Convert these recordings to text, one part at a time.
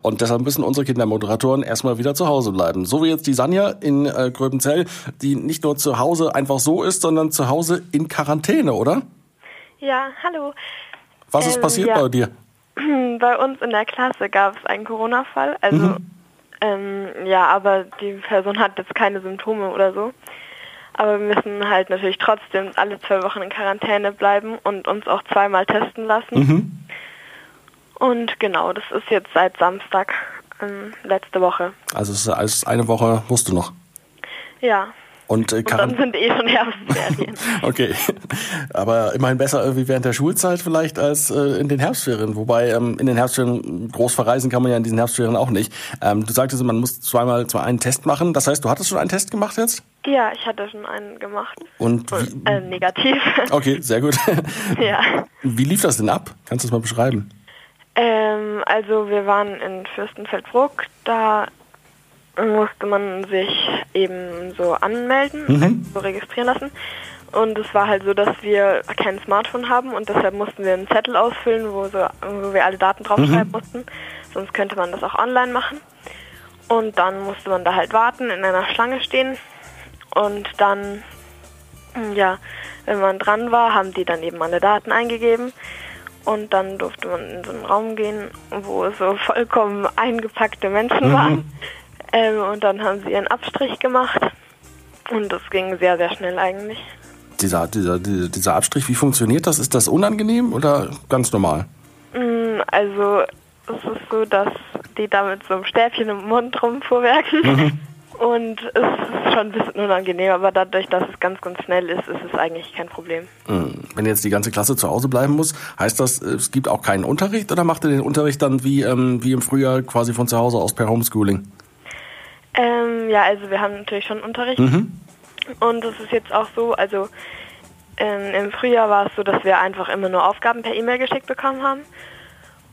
Und deshalb müssen unsere Kindermoderatoren erstmal wieder zu Hause bleiben. So wie jetzt die Sanja in äh, Gröbenzell, die nicht nur zu Hause einfach so ist, sondern zu Hause in Quarantäne, oder? Ja, hallo. Was ist Ähm, passiert ja. bei dir? Bei uns in der Klasse gab es einen Corona-Fall. Also, Mhm. ähm, ja, aber die Person hat jetzt keine Symptome oder so. Aber wir müssen halt natürlich trotzdem alle zwei Wochen in Quarantäne bleiben und uns auch zweimal testen lassen. Mhm. Und genau, das ist jetzt seit Samstag, ähm, letzte Woche. Also es ist alles eine Woche musst du noch. Ja. Und, äh, Und dann sind eh schon Herbstferien. Okay, aber immerhin besser irgendwie während der Schulzeit vielleicht als äh, in den Herbstferien. Wobei ähm, in den Herbstferien groß verreisen kann man ja in diesen Herbstferien auch nicht. Ähm, du sagtest, man muss zweimal zwar einen Test machen. Das heißt, du hattest schon einen Test gemacht jetzt? ja, ich hatte schon einen gemacht. Und wie, Äh, negativ. okay, sehr gut. ja. Wie lief das denn ab? Kannst du das mal beschreiben? Ähm, also wir waren in Fürstenfeldbruck, da musste man sich eben so anmelden, Mhm. so registrieren lassen. Und es war halt so, dass wir kein Smartphone haben und deshalb mussten wir einen Zettel ausfüllen, wo, so, wo wir alle Daten draufschreiben mussten. Sonst könnte man das auch online machen. Und dann musste man da halt warten, in einer Schlange stehen. Und dann, ja, wenn man dran war, haben die dann eben alle Daten eingegeben. Und dann durfte man in so einen Raum gehen, wo so vollkommen eingepackte Menschen waren. Ähm, und dann haben sie ihren Abstrich gemacht. Und das ging sehr, sehr schnell eigentlich. Dieser, dieser, dieser, Abstrich, wie funktioniert das? Ist das unangenehm oder ganz normal? Mm, Also es ist so, dass die da mit so einem Stäbchen im Mund rumfuhrwerken. Und es ist schon ein bisschen unangenehm, aber dadurch, dass es ganz, ganz schnell ist, ist es eigentlich kein Problem. Hm, Wenn jetzt die ganze Klasse zu Hause bleiben muss, heißt das, es gibt auch keinen Unterricht oder macht ihr den Unterricht dann wie, ähm, wie im Frühjahr quasi von zu Hause aus per Homeschooling? Ähm, ja, also wir haben natürlich schon Unterricht. Und es ist jetzt auch so, also ähm, im Frühjahr war es so, dass wir einfach immer nur Aufgaben per E-Mail geschickt bekommen haben.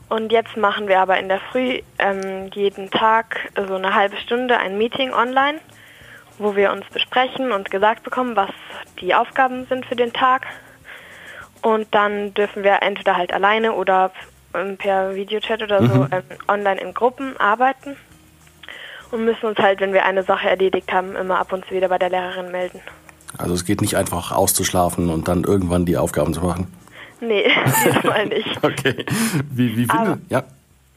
Und jetzt machen wir aber in der Früh ähm, jeden Tag so eine halbe Stunde ein Meeting online, wo wir uns besprechen und gesagt bekommen, was die Aufgaben sind für den Tag. Und dann dürfen wir entweder halt alleine oder ähm, per Videochat oder so ähm, online in Gruppen arbeiten und müssen uns halt, wenn wir eine Sache erledigt haben, immer ab und zu wieder bei der Lehrerin melden. Also es geht nicht einfach auszuschlafen und dann irgendwann die Aufgaben zu machen. Nee, diesmal nicht. Okay. Wie, wie finde ja.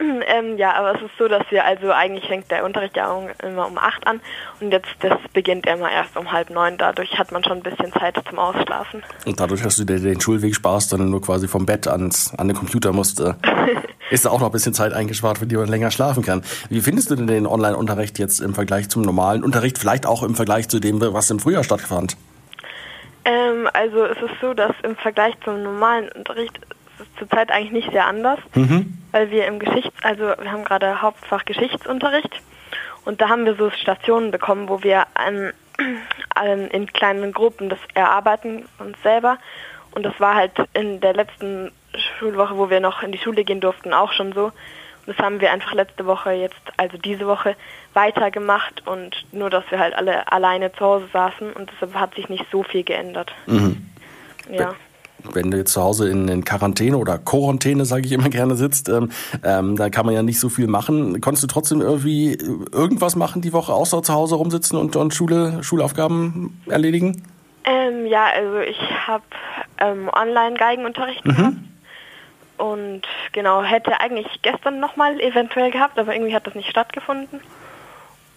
ähm, ja, aber es ist so, dass wir, also eigentlich fängt der Unterricht ja immer um acht an und jetzt das beginnt immer erst um halb neun. Dadurch hat man schon ein bisschen Zeit zum Ausschlafen. Und dadurch, dass du dir den Schulweg sparst, dann nur quasi vom Bett ans, an den Computer musst, äh, ist da auch noch ein bisschen Zeit eingespart, für die man länger schlafen kann. Wie findest du denn den Online-Unterricht jetzt im Vergleich zum normalen Unterricht? Vielleicht auch im Vergleich zu dem, was im Frühjahr stattfand? Ähm, also es ist so, dass im Vergleich zum normalen Unterricht ist es zurzeit eigentlich nicht sehr anders, weil wir im Geschichts-, also wir haben gerade Hauptfach Geschichtsunterricht und da haben wir so Stationen bekommen, wo wir ähm, in kleinen Gruppen das erarbeiten uns selber und das war halt in der letzten Schulwoche, wo wir noch in die Schule gehen durften, auch schon so. Das haben wir einfach letzte Woche jetzt, also diese Woche, weitergemacht und nur, dass wir halt alle alleine zu Hause saßen und deshalb hat sich nicht so viel geändert. Ja. Wenn du jetzt zu Hause in, in Quarantäne oder Quarantäne, sage ich immer gerne, sitzt, ähm, ähm, da kann man ja nicht so viel machen. Konntest du trotzdem irgendwie irgendwas machen die Woche, außer zu Hause rumsitzen und, und Schule, Schulaufgaben erledigen? Ähm, ja, also ich habe ähm, Online-Geigenunterricht gehabt und genau, hätte eigentlich gestern nochmal eventuell gehabt, aber irgendwie hat das nicht stattgefunden.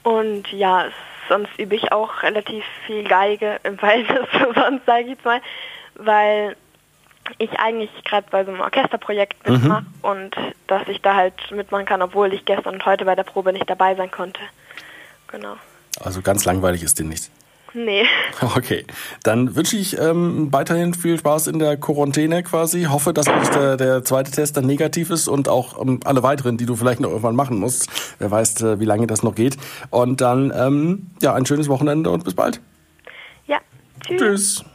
Und ja, sonst übe ich auch relativ viel Geige im Verhältnis zu sonst, sage ich jetzt mal, weil ich eigentlich gerade bei so einem Orchesterprojekt mitmache und dass ich da halt mitmachen kann, obwohl ich gestern und heute bei der Probe nicht dabei sein konnte. Genau. Also ganz langweilig ist dir nicht. Nee. Okay, dann wünsche ich ähm, weiterhin viel Spaß in der Quarantäne quasi. Hoffe, dass der, der zweite Test dann negativ ist und auch ähm, alle weiteren, die du vielleicht noch irgendwann machen musst. Wer weiß, äh, wie lange das noch geht. Und dann, ähm, ja, ein schönes Wochenende und bis bald. Ja. Tschüss. Tschüss.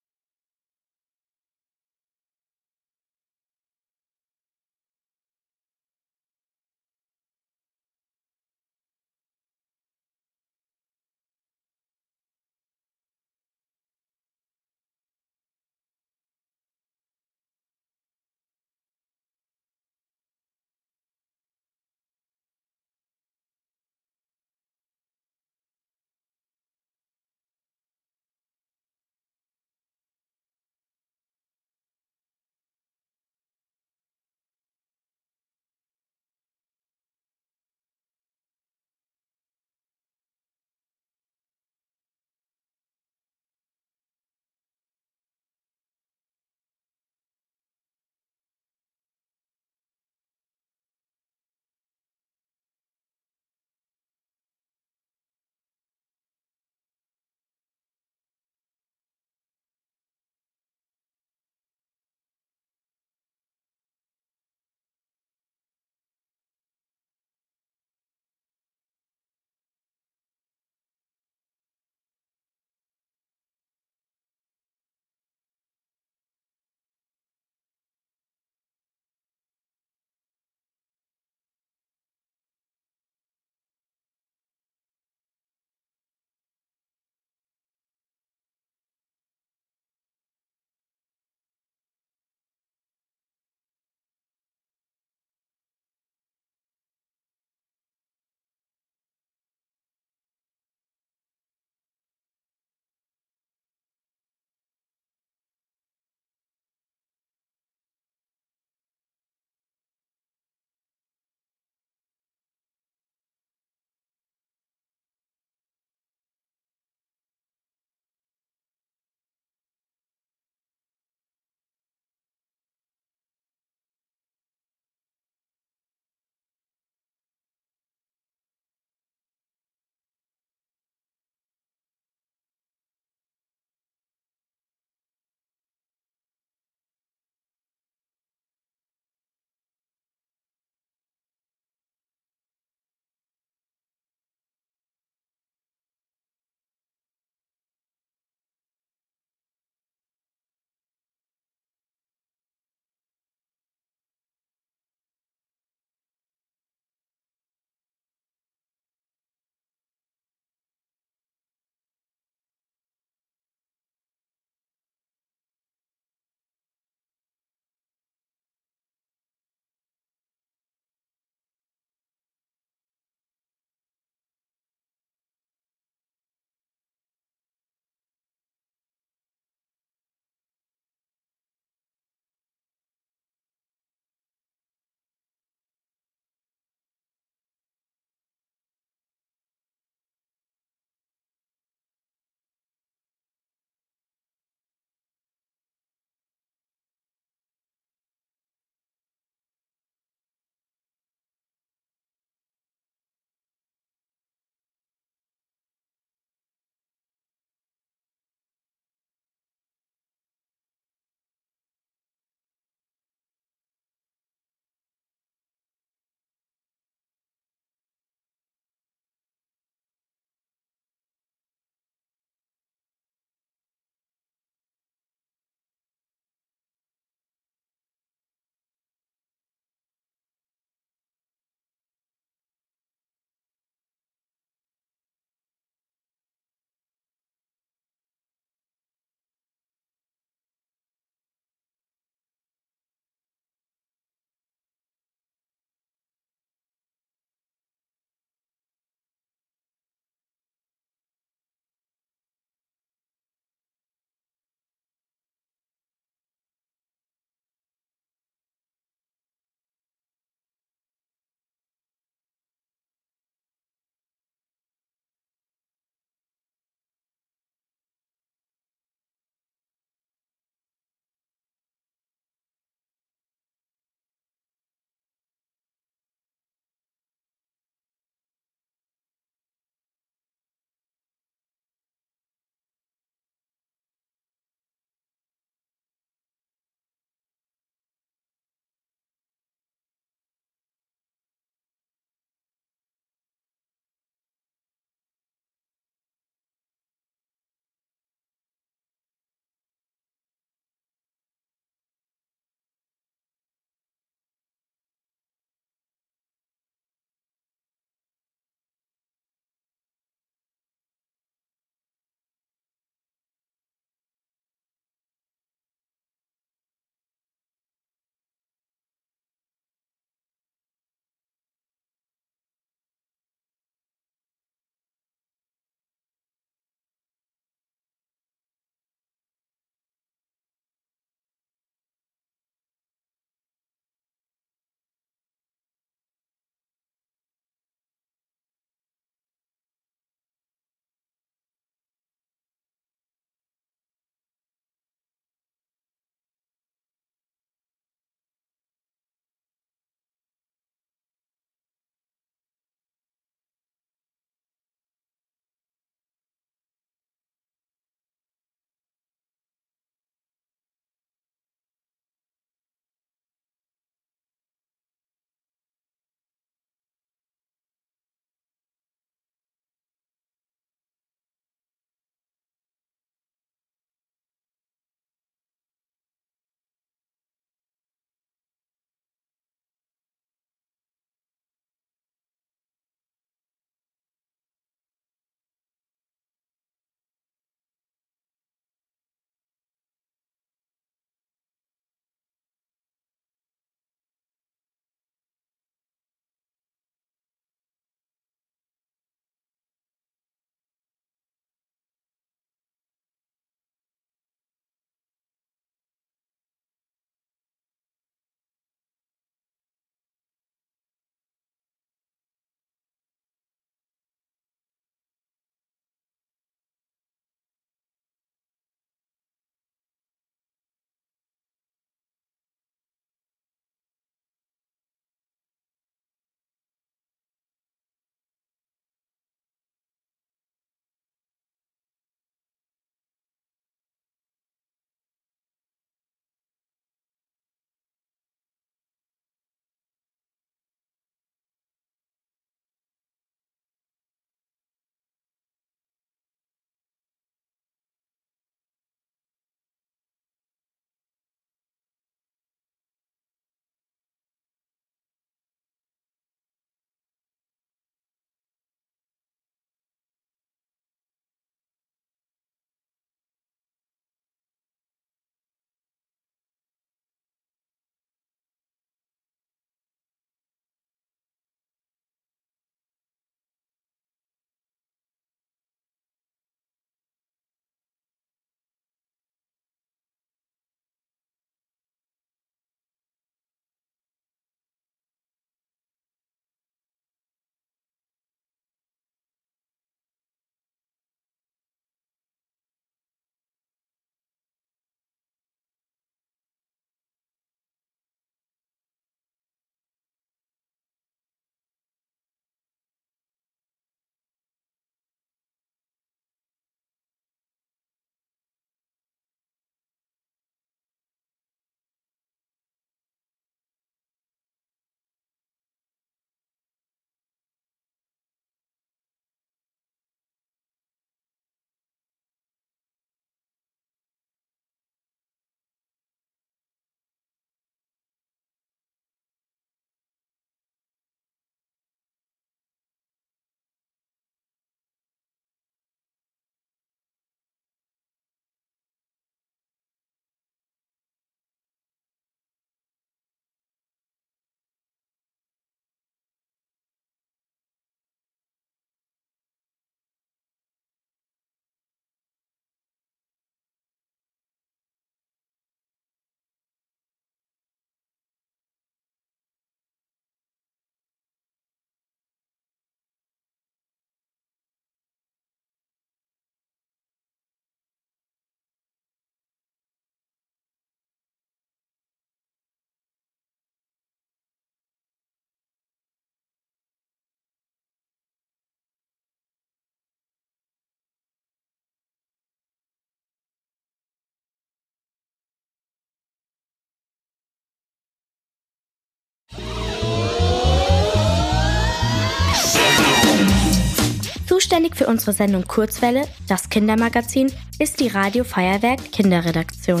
Zuständig für unsere Sendung Kurzwelle, das Kindermagazin, ist die Radio Feuerwerk Kinderredaktion.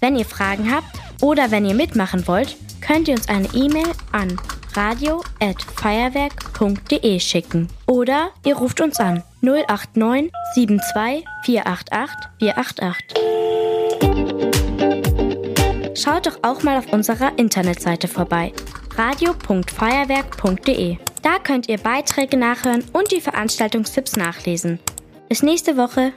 Wenn ihr Fragen habt oder wenn ihr mitmachen wollt, könnt ihr uns eine E-Mail an radio@feuerwerk.de schicken oder ihr ruft uns an 089 72 488 488. Schaut doch auch mal auf unserer Internetseite vorbei radio.feuerwerk.de. Da könnt ihr Beiträge nachhören und die Veranstaltungstipps nachlesen. Bis nächste Woche.